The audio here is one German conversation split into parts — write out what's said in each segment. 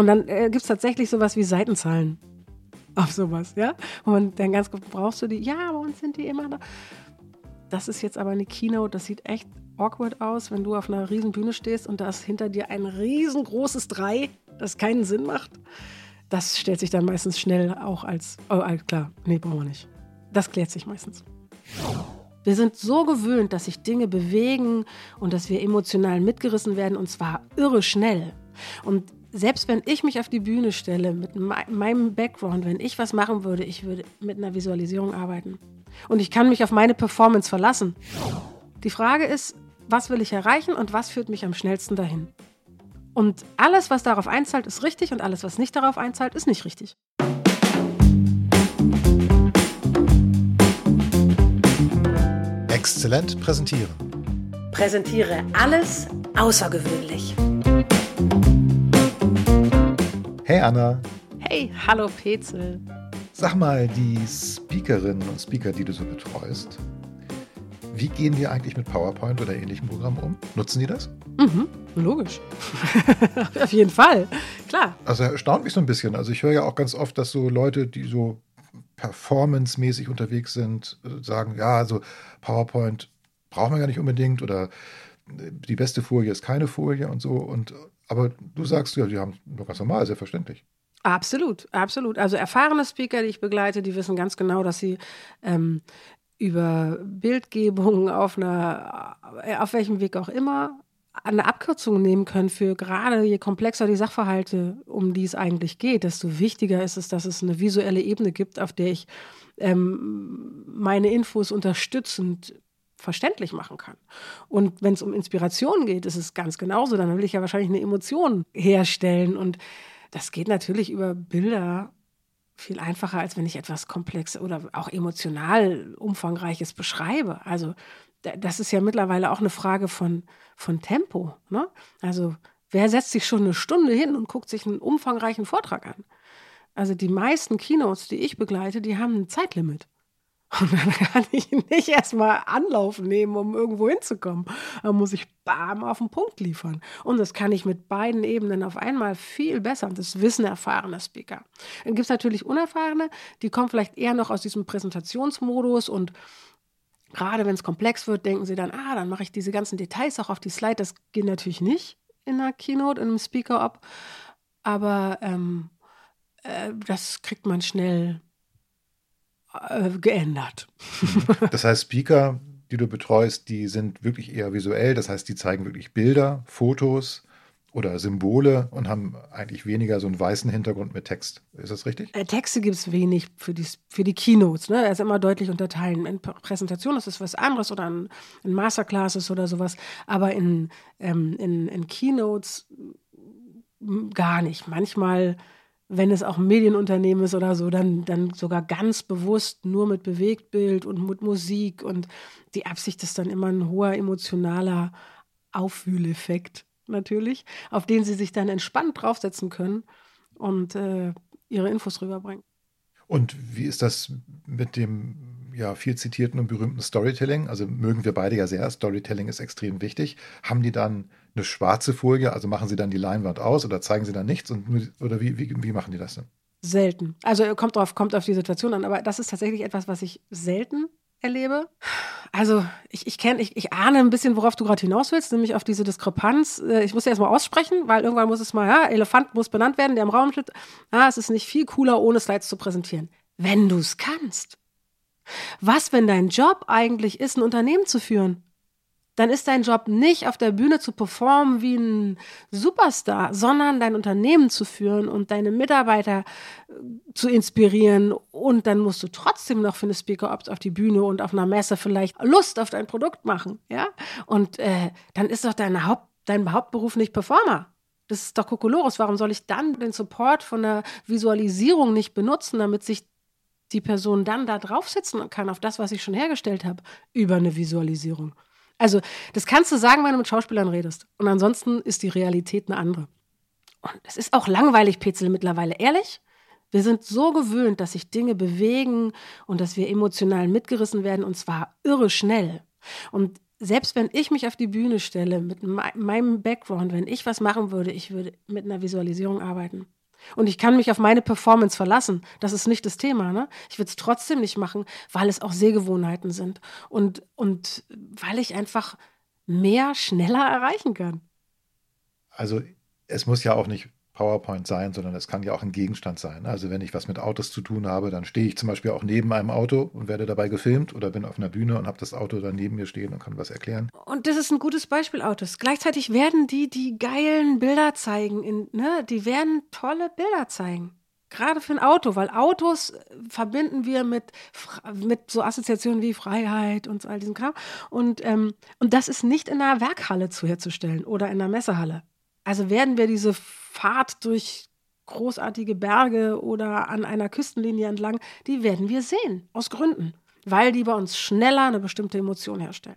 Und dann äh, gibt es tatsächlich sowas wie Seitenzahlen auf sowas, ja? Und dann ganz gut, brauchst du die? Ja, bei uns sind die immer da. Das ist jetzt aber eine Keynote, das sieht echt awkward aus, wenn du auf einer riesen Bühne stehst und da ist hinter dir ein riesengroßes Drei, das keinen Sinn macht. Das stellt sich dann meistens schnell auch als, oh, klar, nee, brauchen wir nicht. Das klärt sich meistens. Wir sind so gewöhnt, dass sich Dinge bewegen und dass wir emotional mitgerissen werden und zwar irre schnell. Und selbst wenn ich mich auf die Bühne stelle mit meinem Background, wenn ich was machen würde, ich würde mit einer Visualisierung arbeiten. Und ich kann mich auf meine Performance verlassen. Die Frage ist, was will ich erreichen und was führt mich am schnellsten dahin? Und alles, was darauf einzahlt, ist richtig und alles, was nicht darauf einzahlt, ist nicht richtig. Exzellent präsentieren. Präsentiere alles außergewöhnlich. Hey Anna. Hey, hallo Petzel. Sag mal, die Speakerinnen und Speaker, die du so betreust, wie gehen die eigentlich mit PowerPoint oder ähnlichen Programmen um? Nutzen die das? Mhm, logisch. Auf jeden Fall, klar. Also erstaunt mich so ein bisschen. Also ich höre ja auch ganz oft, dass so Leute, die so performancemäßig unterwegs sind, sagen, ja, also PowerPoint brauchen wir ja nicht unbedingt oder die beste Folie ist keine Folie und so. Und aber du sagst ja, die haben ganz normal, selbstverständlich. Absolut, absolut. Also erfahrene Speaker, die ich begleite, die wissen ganz genau, dass sie ähm, über Bildgebung auf einer, äh, auf welchem Weg auch immer, eine Abkürzung nehmen können für gerade je komplexer die Sachverhalte, um die es eigentlich geht, desto wichtiger ist es, dass es eine visuelle Ebene gibt, auf der ich ähm, meine Infos unterstützend verständlich machen kann. Und wenn es um Inspiration geht, ist es ganz genauso. Dann will ich ja wahrscheinlich eine Emotion herstellen. Und das geht natürlich über Bilder viel einfacher, als wenn ich etwas komplex oder auch emotional umfangreiches beschreibe. Also das ist ja mittlerweile auch eine Frage von, von Tempo. Ne? Also wer setzt sich schon eine Stunde hin und guckt sich einen umfangreichen Vortrag an? Also die meisten Keynotes, die ich begleite, die haben ein Zeitlimit. Und dann kann ich nicht erstmal Anlauf nehmen, um irgendwo hinzukommen. Da muss ich bam auf den Punkt liefern. Und das kann ich mit beiden Ebenen auf einmal viel besser. Und das wissen erfahrene Speaker. Dann gibt es natürlich unerfahrene, die kommen vielleicht eher noch aus diesem Präsentationsmodus und gerade wenn es komplex wird, denken sie dann, ah, dann mache ich diese ganzen Details auch auf die Slide. Das geht natürlich nicht in einer Keynote, in einem Speaker-Up. Aber ähm, äh, das kriegt man schnell äh, geändert. Das heißt, Speaker, die du betreust, die sind wirklich eher visuell. Das heißt, die zeigen wirklich Bilder, Fotos oder Symbole und haben eigentlich weniger so einen weißen Hintergrund mit Text. Ist das richtig? Äh, Texte gibt es wenig für die, für die Keynotes. Ne? Also immer deutlich unterteilen. In Präsentationen ist es was anderes oder in, in Masterclasses oder sowas. Aber in, ähm, in, in Keynotes gar nicht. Manchmal wenn es auch ein Medienunternehmen ist oder so, dann, dann sogar ganz bewusst nur mit Bewegtbild und mit Musik. Und die Absicht ist dann immer ein hoher emotionaler Aufwühleffekt natürlich, auf den sie sich dann entspannt draufsetzen können und äh, ihre Infos rüberbringen. Und wie ist das mit dem ja, viel zitierten und berühmten Storytelling? Also mögen wir beide ja sehr. Storytelling ist extrem wichtig. Haben die dann eine schwarze Folie, also machen sie dann die Leinwand aus oder zeigen sie dann nichts? Und, oder wie, wie, wie machen die das denn? Selten. Also kommt drauf, kommt auf die Situation an, aber das ist tatsächlich etwas, was ich selten erlebe. Also ich, ich kenne, ich, ich ahne ein bisschen, worauf du gerade hinaus willst, nämlich auf diese Diskrepanz. Äh, ich muss ja erstmal aussprechen, weil irgendwann muss es mal, ja, Elefant muss benannt werden, der im Raum steht. Ah, es ist nicht viel cooler, ohne Slides zu präsentieren. Wenn du es kannst. Was, wenn dein Job eigentlich ist, ein Unternehmen zu führen? Dann ist dein Job nicht auf der Bühne zu performen wie ein Superstar, sondern dein Unternehmen zu führen und deine Mitarbeiter äh, zu inspirieren. Und dann musst du trotzdem noch für eine Speaker Ops auf die Bühne und auf einer Messe vielleicht Lust auf dein Produkt machen. Ja? Und äh, dann ist doch dein, Haupt, dein Hauptberuf nicht Performer. Das ist doch Kokolores. Warum soll ich dann den Support von der Visualisierung nicht benutzen, damit sich die Person dann da draufsetzen kann auf das, was ich schon hergestellt habe, über eine Visualisierung? Also, das kannst du sagen, wenn du mit Schauspielern redest. Und ansonsten ist die Realität eine andere. Und es ist auch langweilig, Petzel, mittlerweile. Ehrlich? Wir sind so gewöhnt, dass sich Dinge bewegen und dass wir emotional mitgerissen werden und zwar irre schnell. Und selbst wenn ich mich auf die Bühne stelle mit meinem Background, wenn ich was machen würde, ich würde mit einer Visualisierung arbeiten. Und ich kann mich auf meine Performance verlassen. Das ist nicht das Thema. Ne? Ich würde es trotzdem nicht machen, weil es auch Sehgewohnheiten sind. Und, und weil ich einfach mehr schneller erreichen kann. Also es muss ja auch nicht PowerPoint sein, sondern es kann ja auch ein Gegenstand sein. Also wenn ich was mit Autos zu tun habe, dann stehe ich zum Beispiel auch neben einem Auto und werde dabei gefilmt oder bin auf einer Bühne und habe das Auto dann neben mir stehen und kann was erklären. Und das ist ein gutes Beispiel, Autos. Gleichzeitig werden die die geilen Bilder zeigen, in, ne? die werden tolle Bilder zeigen. Gerade für ein Auto, weil Autos verbinden wir mit, mit so Assoziationen wie Freiheit und all diesem Kram. Und, ähm, und das ist nicht in einer Werkhalle zu herzustellen oder in einer Messehalle. Also werden wir diese Fahrt durch großartige Berge oder an einer Küstenlinie entlang, die werden wir sehen, aus Gründen, weil die bei uns schneller eine bestimmte Emotion herstellen.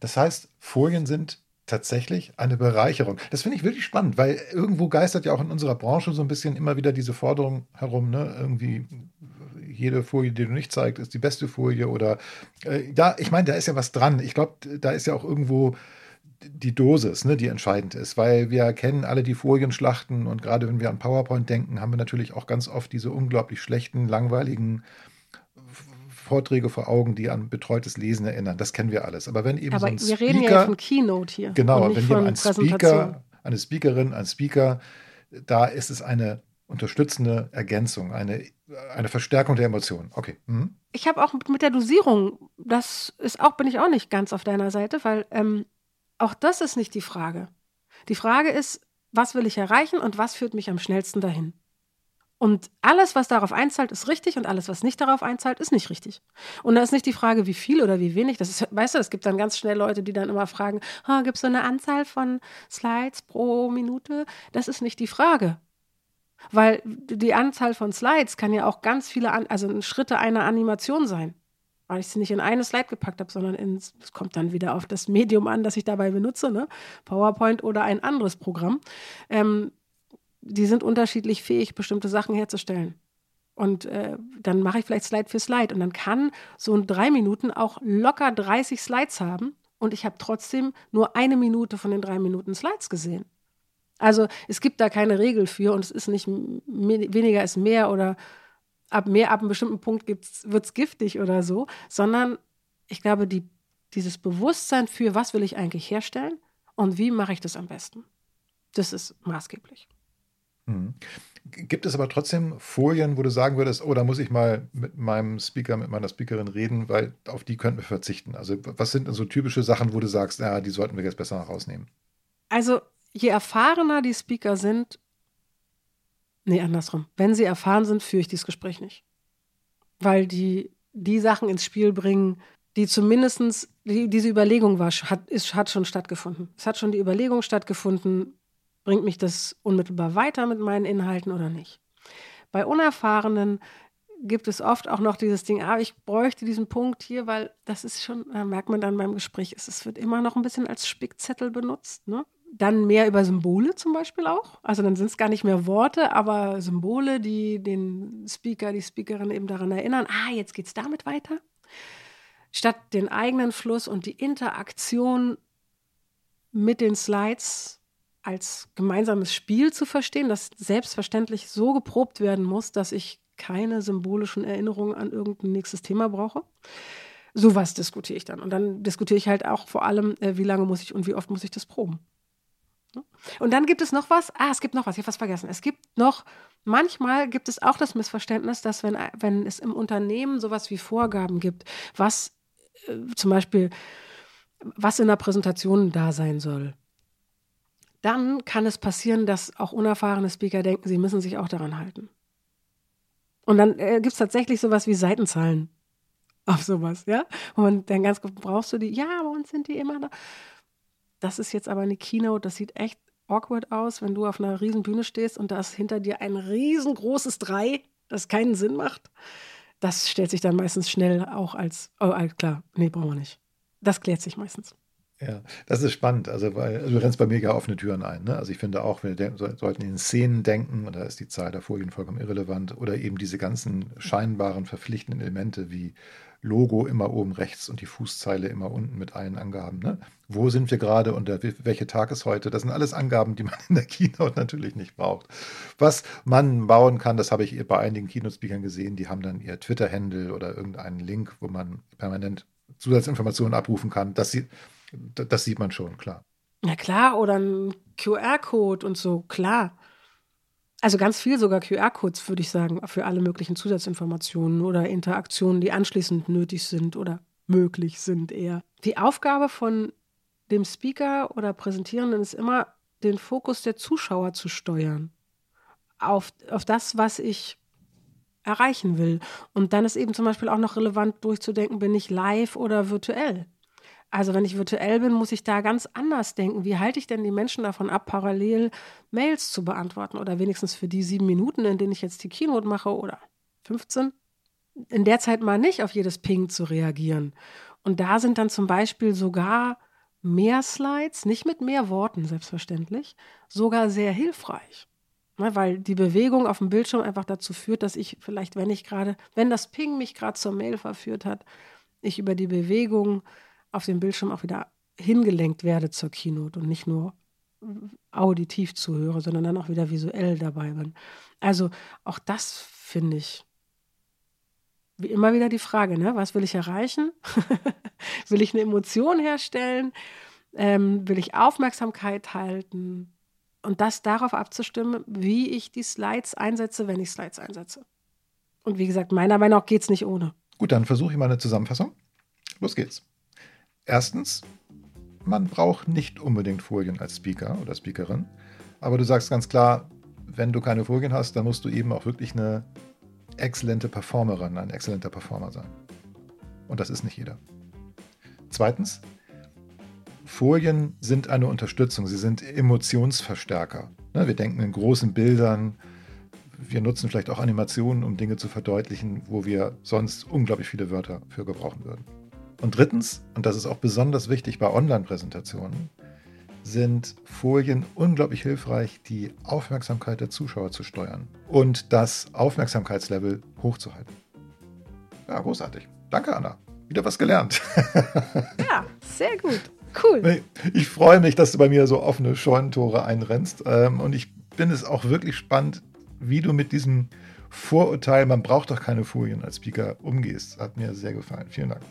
Das heißt, Folien sind tatsächlich eine Bereicherung. Das finde ich wirklich spannend, weil irgendwo geistert ja auch in unserer Branche so ein bisschen immer wieder diese Forderung herum, ne? Irgendwie jede Folie, die du nicht zeigst, ist die beste Folie oder äh, ja, ich meine, da ist ja was dran. Ich glaube, da ist ja auch irgendwo die Dosis, ne, die entscheidend ist, weil wir kennen alle die Folienschlachten und gerade wenn wir an PowerPoint denken, haben wir natürlich auch ganz oft diese unglaublich schlechten, langweiligen Vorträge vor Augen, die an betreutes Lesen erinnern. Das kennen wir alles. Aber wenn eben Aber so ein wir Speaker, reden ja von Keynote hier. Genau, wenn jemand ein Speaker, eine Speakerin, ein Speaker, da ist es eine unterstützende Ergänzung, eine, eine Verstärkung der Emotionen. Okay. Mhm. Ich habe auch mit der Dosierung, das ist auch, bin ich auch nicht ganz auf deiner Seite, weil ähm, auch das ist nicht die Frage. Die Frage ist, was will ich erreichen und was führt mich am schnellsten dahin? Und alles, was darauf einzahlt, ist richtig und alles, was nicht darauf einzahlt, ist nicht richtig. Und da ist nicht die Frage, wie viel oder wie wenig. Das ist, weißt du, es gibt dann ganz schnell Leute, die dann immer fragen, oh, gibt es so eine Anzahl von Slides pro Minute? Das ist nicht die Frage. Weil die Anzahl von Slides kann ja auch ganz viele, also Schritte einer Animation sein weil ich sie nicht in eine Slide gepackt habe, sondern ins, es kommt dann wieder auf das Medium an, das ich dabei benutze, ne? PowerPoint oder ein anderes Programm. Ähm, die sind unterschiedlich fähig, bestimmte Sachen herzustellen. Und äh, dann mache ich vielleicht Slide für Slide. Und dann kann so ein drei Minuten auch locker 30 Slides haben. Und ich habe trotzdem nur eine Minute von den drei Minuten Slides gesehen. Also es gibt da keine Regel für und es ist nicht weniger ist mehr oder ab mehr, ab einem bestimmten Punkt wird es giftig oder so, sondern ich glaube, die, dieses Bewusstsein für, was will ich eigentlich herstellen und wie mache ich das am besten, das ist maßgeblich. Mhm. Gibt es aber trotzdem Folien, wo du sagen würdest, oh, da muss ich mal mit meinem Speaker, mit meiner Speakerin reden, weil auf die könnten wir verzichten? Also, was sind denn so typische Sachen, wo du sagst, ja, die sollten wir jetzt besser rausnehmen? Also, je erfahrener die Speaker sind, Nee, andersrum. Wenn sie erfahren sind, führe ich dieses Gespräch nicht. Weil die die Sachen ins Spiel bringen, die zumindest, die, diese Überlegung war, hat, ist, hat schon stattgefunden. Es hat schon die Überlegung stattgefunden, bringt mich das unmittelbar weiter mit meinen Inhalten oder nicht. Bei Unerfahrenen gibt es oft auch noch dieses Ding, ah, ich bräuchte diesen Punkt hier, weil das ist schon, da merkt man dann beim Gespräch, es wird immer noch ein bisschen als Spickzettel benutzt. Ne? Dann mehr über Symbole zum Beispiel auch. Also dann sind es gar nicht mehr Worte, aber Symbole, die den Speaker, die Speakerin eben daran erinnern, ah, jetzt geht es damit weiter. Statt den eigenen Fluss und die Interaktion mit den Slides als gemeinsames Spiel zu verstehen, das selbstverständlich so geprobt werden muss, dass ich keine symbolischen Erinnerungen an irgendein nächstes Thema brauche. Sowas diskutiere ich dann. Und dann diskutiere ich halt auch vor allem, äh, wie lange muss ich und wie oft muss ich das proben. Und dann gibt es noch was. Ah, es gibt noch was. Ich habe was vergessen. Es gibt noch, manchmal gibt es auch das Missverständnis, dass wenn, wenn es im Unternehmen sowas wie Vorgaben gibt, was äh, zum Beispiel, was in der Präsentation da sein soll, dann kann es passieren, dass auch unerfahrene Speaker denken, sie müssen sich auch daran halten. Und dann äh, gibt es tatsächlich sowas wie Seitenzahlen auf sowas, ja? Und dann ganz gut, brauchst du die? Ja, bei uns sind die immer da. Das ist jetzt aber eine Keynote, das sieht echt awkward aus, wenn du auf einer riesen Bühne stehst und da ist hinter dir ein riesengroßes Drei, das keinen Sinn macht. Das stellt sich dann meistens schnell auch als, oh, klar, nee, brauchen wir nicht. Das klärt sich meistens. Ja, das ist spannend. Also, weil also du rennst bei mir ja offene Türen ein. Ne? Also ich finde auch, wir sollten in Szenen denken, und da ist die Zahl der Folien vollkommen irrelevant, oder eben diese ganzen scheinbaren verpflichtenden Elemente wie Logo immer oben rechts und die Fußzeile immer unten mit allen Angaben. Ne? Wo sind wir gerade und welcher Tag ist heute? Das sind alles Angaben, die man in der Keynote natürlich nicht braucht. Was man bauen kann, das habe ich bei einigen Keynote-Speakern gesehen, die haben dann ihr Twitter-Handle oder irgendeinen Link, wo man permanent Zusatzinformationen abrufen kann. Das, sieht, das sieht man schon, klar. Ja klar, oder ein QR-Code und so, klar. Also ganz viel sogar QR-Codes, würde ich sagen, für alle möglichen Zusatzinformationen oder Interaktionen, die anschließend nötig sind oder möglich sind eher. Die Aufgabe von dem Speaker oder Präsentierenden ist immer, den Fokus der Zuschauer zu steuern. Auf, auf das, was ich erreichen will. Und dann ist eben zum Beispiel auch noch relevant durchzudenken, bin ich live oder virtuell? Also wenn ich virtuell bin, muss ich da ganz anders denken. Wie halte ich denn die Menschen davon ab, parallel Mails zu beantworten oder wenigstens für die sieben Minuten, in denen ich jetzt die Keynote mache oder 15, in der Zeit mal nicht auf jedes Ping zu reagieren. Und da sind dann zum Beispiel sogar mehr Slides, nicht mit mehr Worten selbstverständlich, sogar sehr hilfreich. Ne, weil die Bewegung auf dem Bildschirm einfach dazu führt, dass ich vielleicht, wenn ich gerade, wenn das Ping mich gerade zur Mail verführt hat, ich über die Bewegung auf dem Bildschirm auch wieder hingelenkt werde zur Keynote und nicht nur auditiv zuhöre, sondern dann auch wieder visuell dabei bin. Also auch das finde ich wie immer wieder die Frage, ne? was will ich erreichen? will ich eine Emotion herstellen? Ähm, will ich Aufmerksamkeit halten? Und das darauf abzustimmen, wie ich die Slides einsetze, wenn ich Slides einsetze. Und wie gesagt, meiner Meinung nach geht es nicht ohne. Gut, dann versuche ich mal eine Zusammenfassung. Los geht's. Erstens, man braucht nicht unbedingt Folien als Speaker oder Speakerin, aber du sagst ganz klar, wenn du keine Folien hast, dann musst du eben auch wirklich eine exzellente Performerin, ein exzellenter Performer sein. Und das ist nicht jeder. Zweitens, Folien sind eine Unterstützung, sie sind Emotionsverstärker. Ne, wir denken in großen Bildern, wir nutzen vielleicht auch Animationen, um Dinge zu verdeutlichen, wo wir sonst unglaublich viele Wörter für gebrauchen würden. Und drittens, und das ist auch besonders wichtig bei Online-Präsentationen, sind Folien unglaublich hilfreich, die Aufmerksamkeit der Zuschauer zu steuern und das Aufmerksamkeitslevel hochzuhalten. Ja, großartig. Danke, Anna. Wieder was gelernt. ja, sehr gut. Cool. Ich freue mich, dass du bei mir so offene Scheunentore einrennst. Ähm, und ich bin es auch wirklich spannend, wie du mit diesem Vorurteil, man braucht doch keine Folien als Speaker, umgehst. Hat mir sehr gefallen. Vielen Dank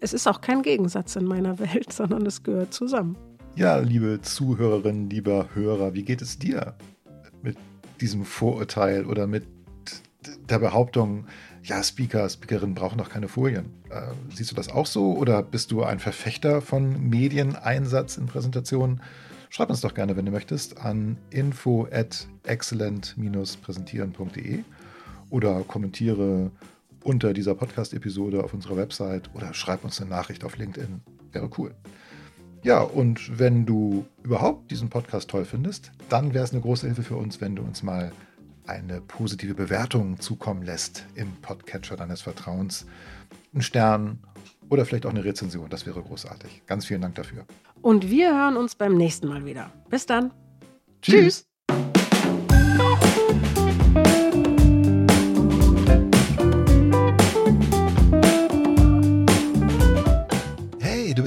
es ist auch kein Gegensatz in meiner Welt, sondern es gehört zusammen. Ja, liebe Zuhörerinnen, lieber Hörer, wie geht es dir mit diesem Vorurteil oder mit der Behauptung, ja, Speaker, Speakerinnen brauchen doch keine Folien. Äh, siehst du das auch so oder bist du ein Verfechter von Medieneinsatz in Präsentationen? Schreib uns doch gerne, wenn du möchtest, an info at excellent-präsentieren.de oder kommentiere unter dieser Podcast-Episode auf unserer Website oder schreib uns eine Nachricht auf LinkedIn. Wäre cool. Ja, und wenn du überhaupt diesen Podcast toll findest, dann wäre es eine große Hilfe für uns, wenn du uns mal eine positive Bewertung zukommen lässt im Podcatcher deines Vertrauens. Einen Stern oder vielleicht auch eine Rezension. Das wäre großartig. Ganz vielen Dank dafür. Und wir hören uns beim nächsten Mal wieder. Bis dann. Tschüss. Tschüss.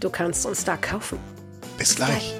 Du kannst uns da kaufen. Bis gleich.